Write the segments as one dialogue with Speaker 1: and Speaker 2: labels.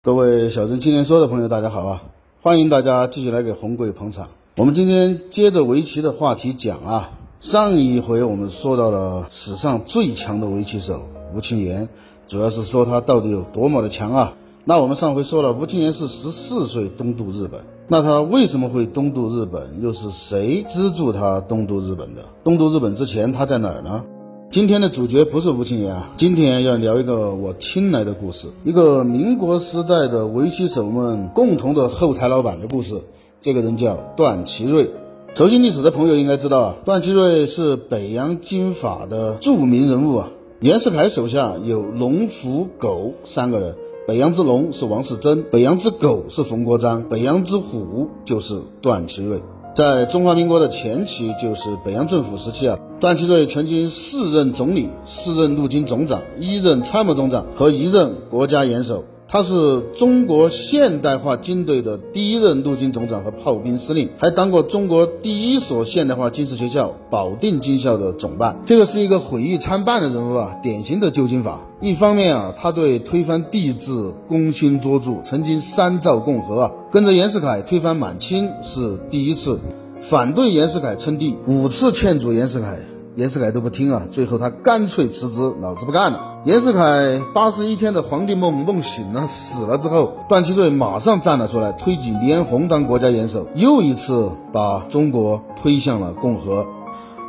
Speaker 1: 各位小镇青年说的朋友，大家好啊！欢迎大家继续来给红鬼捧场。我们今天接着围棋的话题讲啊。上一回我们说到了史上最强的围棋手吴清源，主要是说他到底有多么的强啊。那我们上回说了，吴清源是十四岁东渡日本。那他为什么会东渡日本？又是谁资助他东渡日本的？东渡日本之前他在哪儿呢？今天的主角不是吴清源啊，今天要聊一个我听来的故事，一个民国时代的围棋手们共同的后台老板的故事。这个人叫段祺瑞。熟悉历史的朋友应该知道啊，段祺瑞是北洋军阀的著名人物啊。袁世凯手下有龙、虎、狗三个人。北洋之龙是王世贞，北洋之狗是冯国璋，北洋之虎就是段祺瑞。在中华民国的前期，就是北洋政府时期啊，段祺瑞曾经四任总理、四任陆军总长、一任参谋总长和一任国家元首。他是中国现代化军队的第一任陆军总长和炮兵司令，还当过中国第一所现代化军事学校保定军校的总办。这个是一个毁誉参半的人物啊，典型的旧军阀。一方面啊，他对推翻帝制功勋卓著，曾经三造共和啊，跟着袁世凯推翻满清是第一次；反对袁世凯称帝，五次劝阻袁世凯，袁世凯都不听啊，最后他干脆辞职，老子不干了。袁世凯八十一天的皇帝梦梦醒了，死了之后，段祺瑞马上站了出来，推举李彦宏当国家元首，又一次把中国推向了共和。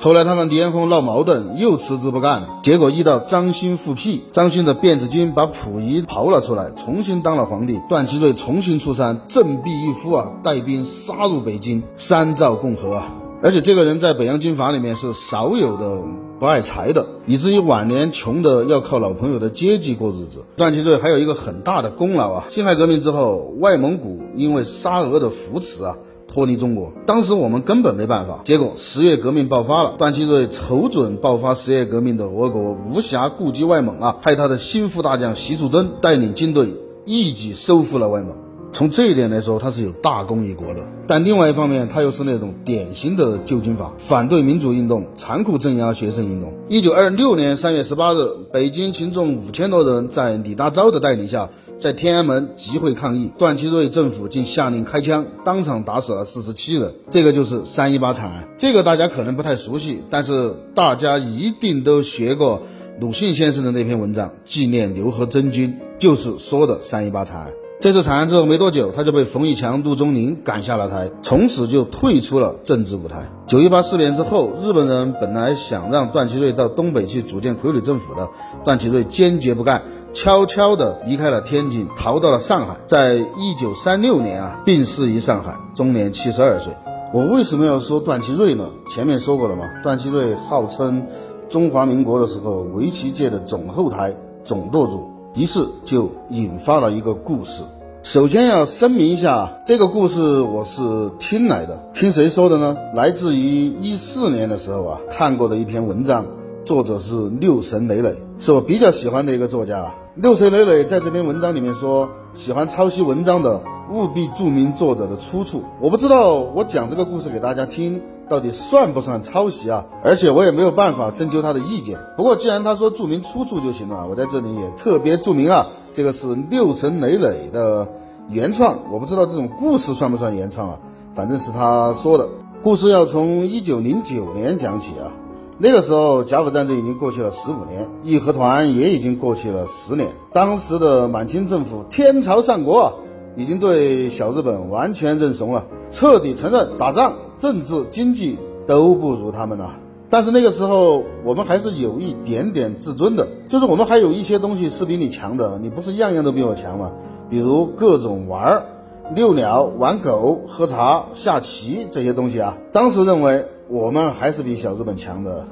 Speaker 1: 后来他们李彦宏闹矛盾，又辞职不干了。结果遇到张勋复辟，张勋的辫子军把溥仪刨了出来，重新当了皇帝。段祺瑞重新出山，振臂一呼啊，带兵杀入北京，三造共和啊！而且这个人在北洋军阀里面是少有的。不爱财的，以至于晚年穷的要靠老朋友的接济过日子。段祺瑞还有一个很大的功劳啊！辛亥革命之后，外蒙古因为沙俄的扶持啊，脱离中国。当时我们根本没办法。结果十月革命爆发了，段祺瑞瞅准爆发十月革命的俄国无暇顾及外蒙啊，派他的心腹大将习树真带领军队一举收复了外蒙。从这一点来说，他是有大功一国的。但另外一方面，他又是那种典型的旧军阀，反对民主运动，残酷镇压学生运动。一九二六年三月十八日，北京群众五千多人在李大钊的带领下，在天安门集会抗议，段祺瑞政府竟下令开枪，当场打死了四十七人。这个就是三一八惨案。这个大家可能不太熟悉，但是大家一定都学过鲁迅先生的那篇文章《纪念刘和珍君》，就是说的三一八惨案。这次惨案之后没多久，他就被冯玉祥、陆宗麟赶下了台，从此就退出了政治舞台。九一八事变之后，日本人本来想让段祺瑞到东北去组建傀儡政府的，段祺瑞坚决不干，悄悄地离开了天津，逃到了上海。在一九三六年啊，病逝于上海，终年七十二岁。我为什么要说段祺瑞呢？前面说过了嘛，段祺瑞号称中华民国的时候围棋界的总后台、总舵主。于是就引发了一个故事。首先要声明一下，这个故事我是听来的，听谁说的呢？来自于一四年的时候啊，看过的一篇文章，作者是六神磊磊，是我比较喜欢的一个作家。六神磊磊在这篇文章里面说，喜欢抄袭文章的务必注明作者的出处。我不知道我讲这个故事给大家听。到底算不算抄袭啊？而且我也没有办法征求他的意见。不过既然他说注明出处就行了，我在这里也特别注明啊，这个是六神磊磊的原创。我不知道这种故事算不算原创啊？反正是他说的。故事要从一九零九年讲起啊，那个时候甲午战争已经过去了十五年，义和团也已经过去了十年。当时的满清政府天朝上国，已经对小日本完全认怂了。彻底承认打仗、政治、经济都不如他们了。但是那个时候我们还是有一点点自尊的，就是我们还有一些东西是比你强的。你不是样样都比我强吗？比如各种玩儿、遛鸟、玩狗、喝茶、下棋这些东西啊。当时认为我们还是比小日本强的。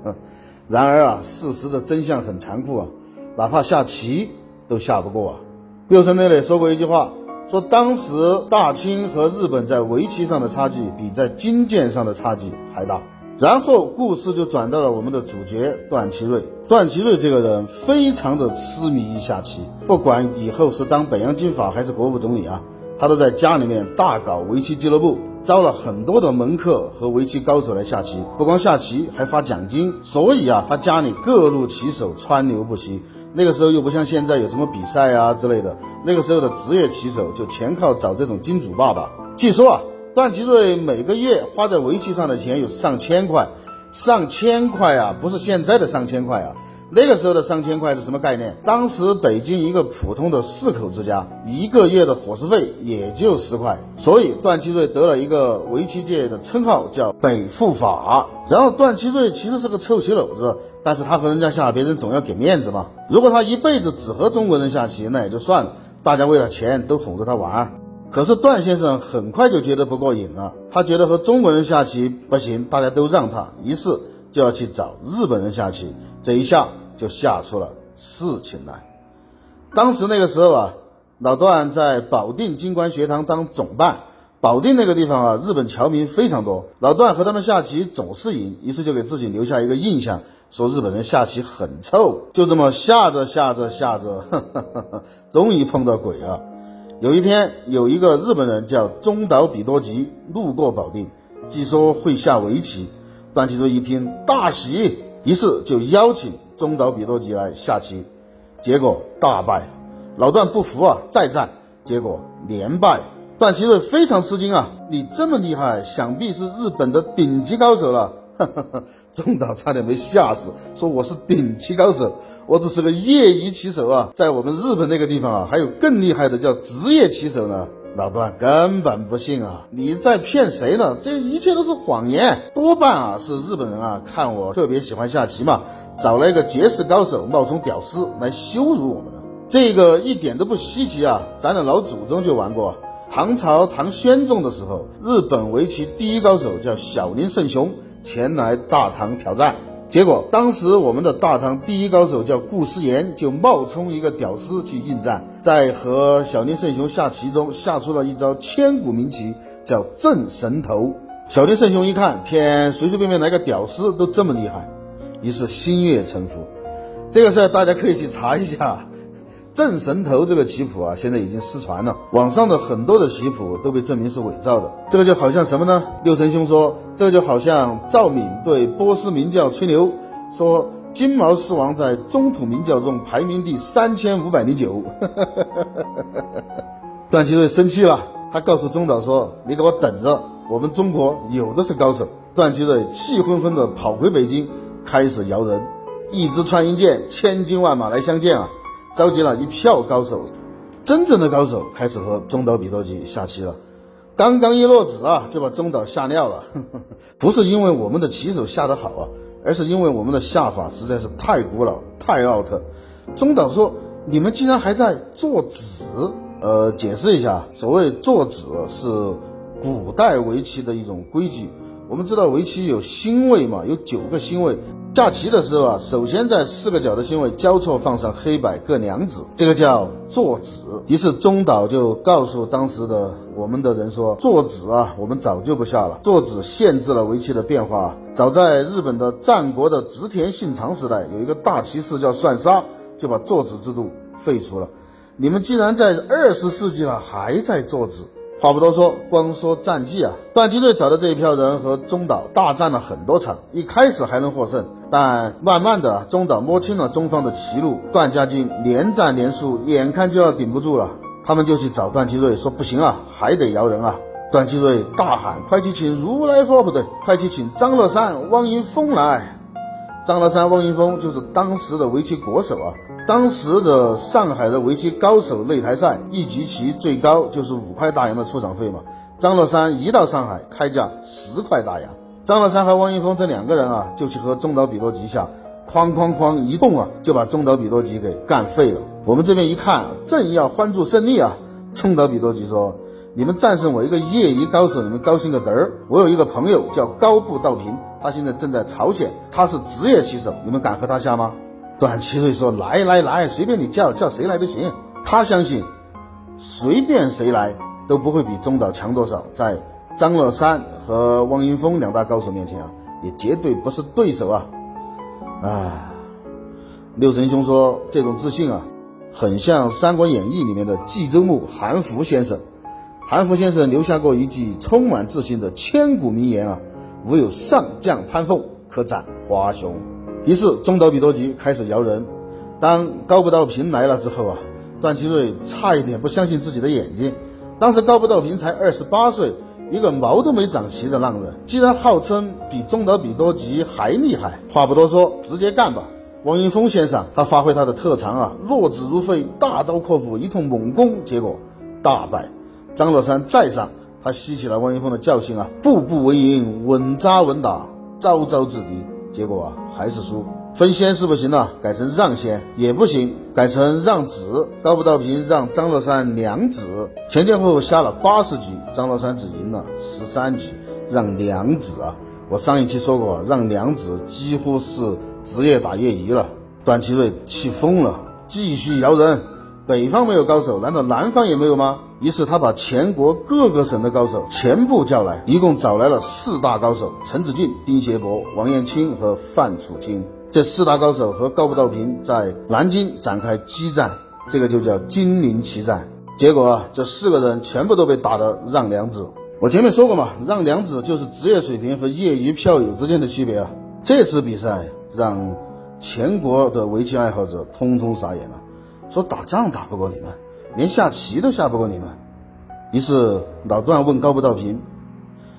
Speaker 1: 然而啊，事实的真相很残酷啊，哪怕下棋都下不过啊。六神磊磊说过一句话，说当时大清和日本在围棋上的差距比在金剑上的差距还大。然后故事就转到了我们的主角段祺瑞。段祺瑞这个人非常的痴迷于下棋，不管以后是当北洋军阀还是国务总理啊，他都在家里面大搞围棋俱乐部，招了很多的门客和围棋高手来下棋。不光下棋，还发奖金。所以啊，他家里各路棋手川流不息。那个时候又不像现在有什么比赛啊之类的，那个时候的职业棋手就全靠找这种金主爸爸。据说啊。段祺瑞每个月花在围棋上的钱有上千块，上千块啊，不是现在的上千块啊，那个时候的上千块是什么概念？当时北京一个普通的四口之家，一个月的伙食费也就十块，所以段祺瑞得了一个围棋界的称号，叫北富法。然后段祺瑞其实是个臭棋篓子，但是他和人家下，别人总要给面子嘛。如果他一辈子只和中国人下棋，那也就算了，大家为了钱都哄着他玩。可是段先生很快就觉得不过瘾了，他觉得和中国人下棋不行，大家都让他，于是就要去找日本人下棋，这一下就下出了事情来。当时那个时候啊，老段在保定金官学堂当总办，保定那个地方啊，日本侨民非常多，老段和他们下棋总是赢，于是就给自己留下一个印象，说日本人下棋很臭。就这么下着下着下着，终于碰到鬼了。有一天，有一个日本人叫中岛比多吉路过保定，据说会下围棋。段祺瑞一听大喜，于是就邀请中岛比多吉来下棋，结果大败。老段不服啊，再战，结果连败。段祺瑞非常吃惊啊，你这么厉害，想必是日本的顶级高手了。中岛差点没吓死，说我是顶级高手。我只是个业余棋手啊，在我们日本那个地方啊，还有更厉害的叫职业棋手呢。老段根本不信啊，你在骗谁呢？这一切都是谎言，多半啊是日本人啊看我特别喜欢下棋嘛，找了一个绝世高手冒充屌丝来羞辱我们的。这个一点都不稀奇啊，咱的老祖宗就玩过。唐朝唐宣宗的时候，日本围棋第一高手叫小林胜雄前来大唐挑战。结果，当时我们的大唐第一高手叫顾思言，就冒充一个屌丝去应战，在和小林圣雄下棋中下出了一招千古名棋，叫镇神头。小林圣雄一看，天，随随便便来个屌丝都这么厉害，于是心悦诚服。这个事儿大家可以去查一下。镇神头这个棋谱啊，现在已经失传了。网上的很多的棋谱都被证明是伪造的。这个就好像什么呢？六神兄说，这就好像赵敏对波斯明教吹牛，说金毛狮王在中土明教中排名第三千五百零九。段祺瑞生气了，他告诉中岛说：“你给我等着，我们中国有的是高手。”段祺瑞气昏昏的跑回北京，开始摇人，一支穿云箭，千军万马来相见啊！召集了一票高手，真正的高手开始和中岛比多吉下棋了。刚刚一落子啊，就把中岛吓尿了。不是因为我们的棋手下得好啊，而是因为我们的下法实在是太古老、太奥特。中岛说：“你们竟然还在做子？”呃，解释一下，所谓做子是古代围棋的一种规矩。我们知道围棋有星位嘛，有九个星位。下棋的时候啊，首先在四个角的星位交错放上黑白各两子，这个叫坐子。于是中岛就告诉当时的我们的人说：“坐子啊，我们早就不下了。坐子限制了围棋的变化。早在日本的战国的织田信长时代，有一个大棋士叫算沙，就把坐子制度废除了。你们既然在二十世纪了，还在坐子。”话不多说，光说战绩啊，段祺瑞找的这一票人和中岛大战了很多场，一开始还能获胜，但慢慢的中岛摸清了中方的棋路，段家军连战连输，眼看就要顶不住了，他们就去找段祺瑞说不行啊，还得摇人啊。段祺瑞大喊：快去请如来佛，不对，快去请张乐山、汪云峰来。张乐山、汪云峰就是当时的围棋国手啊。当时的上海的围棋高手擂台赛，一局棋最高就是五块大洋的出场费嘛。张乐山一到上海，开价十块大洋。张乐山和汪云峰这两个人啊，就去和中岛比多吉下，哐哐哐一动啊，就把中岛比多吉给干废了。我们这边一看，正要欢祝胜利啊，中岛比多吉说：“你们战胜我一个业余高手，你们高兴个嘚儿！我有一个朋友叫高步道平，他现在正在朝鲜，他是职业棋手，你们敢和他下吗？”段祺瑞说：“来来来，随便你叫叫谁来都行。他相信随便谁来都不会比中岛强多少，在张乐山和汪云峰两大高手面前啊，也绝对不是对手啊！啊，六神兄说这种自信啊，很像《三国演义》里面的冀州牧韩福先生。韩福先生留下过一句充满自信的千古名言啊：“吾有上将潘凤，可斩华雄。”于是中岛比多吉开始摇人。当高不道平来了之后啊，段祺瑞差一点不相信自己的眼睛。当时高不道平才二十八岁，一个毛都没长齐的浪人，既然号称比中岛比多吉还厉害，话不多说，直接干吧！王云峰先生，他发挥他的特长啊，落子如飞，大刀阔斧一通猛攻，结果大败。张乐山再上，他吸取了王云峰的教训啊，步步为营，稳扎稳打，招招制敌，结果啊还是输。分先是不行了，改成让先也不行，改成让子。高不道平让张乐山两子，前前后后下了八十局，张乐山只赢了十三局，让两子啊！我上一期说过，让两子几乎是职业打业余了。段祺瑞气疯了，继续摇人。北方没有高手，难道南方也没有吗？于是他把全国各个省的高手全部叫来，一共找来了四大高手：陈子俊、丁协博、王彦清和范楚清。这四大高手和高不道平在南京展开激战，这个就叫金陵奇战。结果啊，这四个人全部都被打得让两子。我前面说过嘛，让两子就是职业水平和业余票友之间的区别啊。这次比赛让全国的围棋爱好者通通傻眼了，说打仗打不过你们。连下棋都下不过你们，于是老段问高不道平，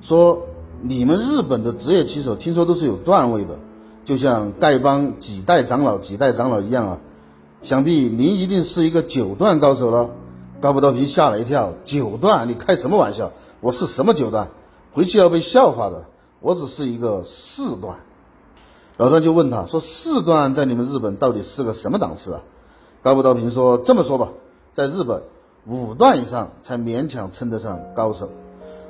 Speaker 1: 说：“你们日本的职业棋手听说都是有段位的，就像丐帮几代长老几代长老一样啊，想必您一定是一个九段高手了。”高不道平吓了一跳：“九段？你开什么玩笑？我是什么九段？回去要被笑话的。我只是一个四段。”老段就问他说：“四段在你们日本到底是个什么档次啊？”高不道平说：“这么说吧。”在日本，五段以上才勉强称得上高手。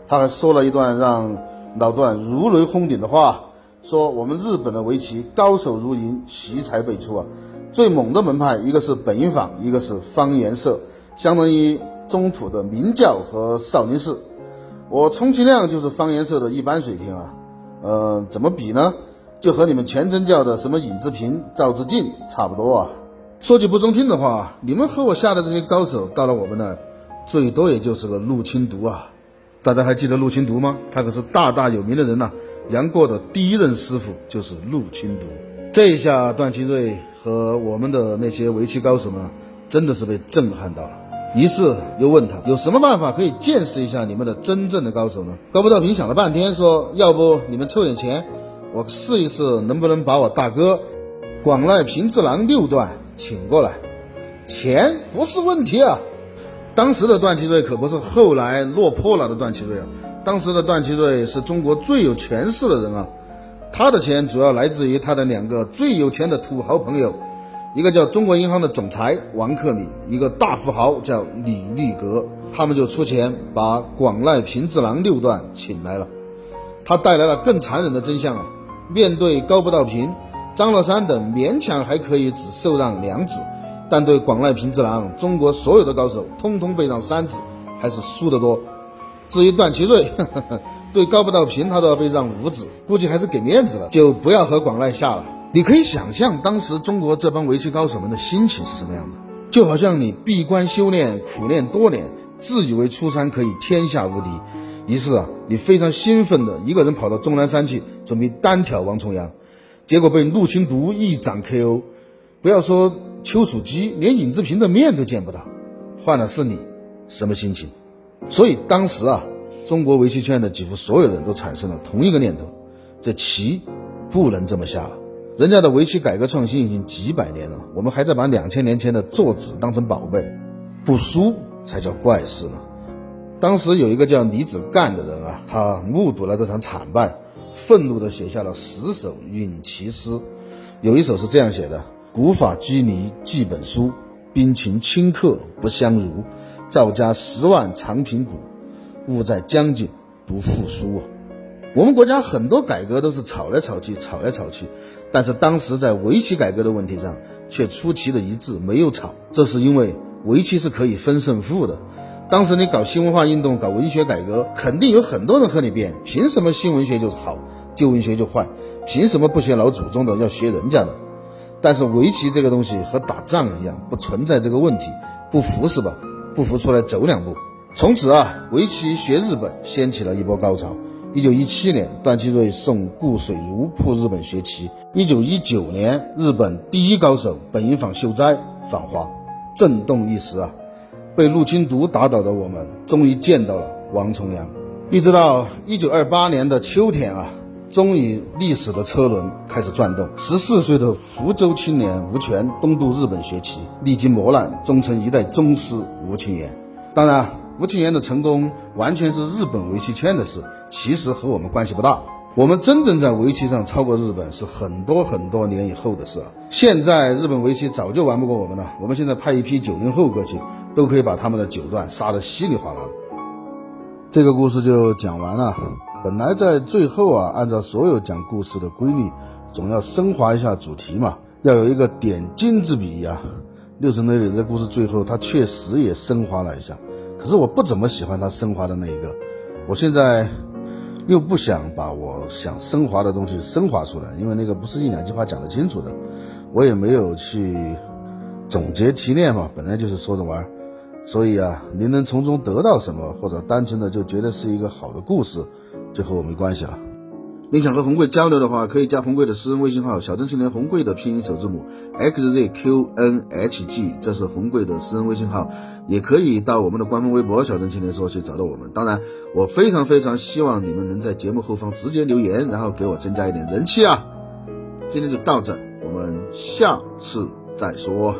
Speaker 1: 他还说了一段让老段如雷轰顶的话，说我们日本的围棋高手如云，奇才辈出啊。最猛的门派一个是本因坊，一个是方圆社，相当于中土的明教和少林寺。我充其量就是方圆社的一般水平啊。呃，怎么比呢？就和你们全真教的什么尹志平、赵志敬差不多啊。说句不中听的话，你们和我下的这些高手到了我们那儿，最多也就是个陆清独啊！大家还记得陆清独吗？他可是大大有名的人呐。杨过的第一任师傅就是陆清独。这一下，段祺瑞和我们的那些围棋高手们真的是被震撼到了。于是又问他有什么办法可以见识一下你们的真正的高手呢？高不道平想了半天，说：“要不你们凑点钱，我试一试能不能把我大哥广濑平次郎六段。”请过来，钱不是问题啊！当时的段祺瑞可不是后来落魄了的段祺瑞啊，当时的段祺瑞是中国最有权势的人啊，他的钱主要来自于他的两个最有钱的土豪朋友，一个叫中国银行的总裁王克敏，一个大富豪叫李立格，他们就出钱把广濑平次郎六段请来了，他带来了更残忍的真相啊！面对高不到平。张乐山等勉强还可以只受让两子，但对广濑平次郎，中国所有的高手通通被让三子，还是输得多。至于段祺瑞，对高不到平他都要被让五子，估计还是给面子了，就不要和广濑下了。你可以想象当时中国这帮围棋高手们的心情是什么样的，就好像你闭关修炼，苦练多年，自以为出山可以天下无敌，于是啊，你非常兴奋的一个人跑到终南山去，准备单挑王重阳。结果被陆清独一掌 KO，不要说丘处机，连尹志平的面都见不到。换了是你，什么心情？所以当时啊，中国围棋圈的几乎所有人都产生了同一个念头：这棋不能这么下了。人家的围棋改革创新已经几百年了，我们还在把两千年前的坐子当成宝贝，不输才叫怪事呢。当时有一个叫李子干的人啊，他目睹了这场惨败。愤怒地写下了十首咏其诗，有一首是这样写的：“古法拘泥记本书，兵情顷刻不相如。赵家十万长平谷，误在将军不复书。”啊，我们国家很多改革都是吵来吵去，吵来吵去，但是当时在围棋改革的问题上却出奇的一致，没有吵。这是因为围棋是可以分胜负的，当时你搞新文化运动，搞文学改革，肯定有很多人和你辩，凭什么新文学就是好，旧文学就坏？凭什么不学老祖宗的，要学人家的？但是围棋这个东西和打仗一样，不存在这个问题。不服是吧？不服出来走两步。从此啊，围棋学日本掀起了一波高潮。一九一七年，段祺瑞送顾水如赴日本学棋。一九一九年，日本第一高手本因坊秀哉访华，震动一时啊。被陆清独打倒的我们，终于见到了王重阳。一直到一九二八年的秋天啊，终于历史的车轮开始转动。十四岁的福州青年吴权东渡日本学棋，历经磨难，终成一代宗师吴清源。当然。吴清源的成功完全是日本围棋圈的事，其实和我们关系不大。我们真正在围棋上超过日本是很多很多年以后的事了。现在日本围棋早就玩不过我们了。我们现在派一批九零后过去，都可以把他们的九段杀得稀里哗啦的。这个故事就讲完了。本来在最后啊，按照所有讲故事的规律，总要升华一下主题嘛，要有一个点睛之笔呀。六神内里这故事最后，他确实也升华了一下。可是我不怎么喜欢他升华的那一个，我现在又不想把我想升华的东西升华出来，因为那个不是一两句话讲得清楚的，我也没有去总结提炼嘛，本来就是说着玩，所以啊，您能从中得到什么，或者单纯的就觉得是一个好的故事，就和我没关系了。你想和红贵交流的话，可以加红贵的私人微信号“小镇青年红贵”的拼音首字母 xzqnhg，这是红贵的私人微信号。也可以到我们的官方微博“小镇青年说”去找到我们。当然，我非常非常希望你们能在节目后方直接留言，然后给我增加一点人气啊！今天就到这，我们下次再说。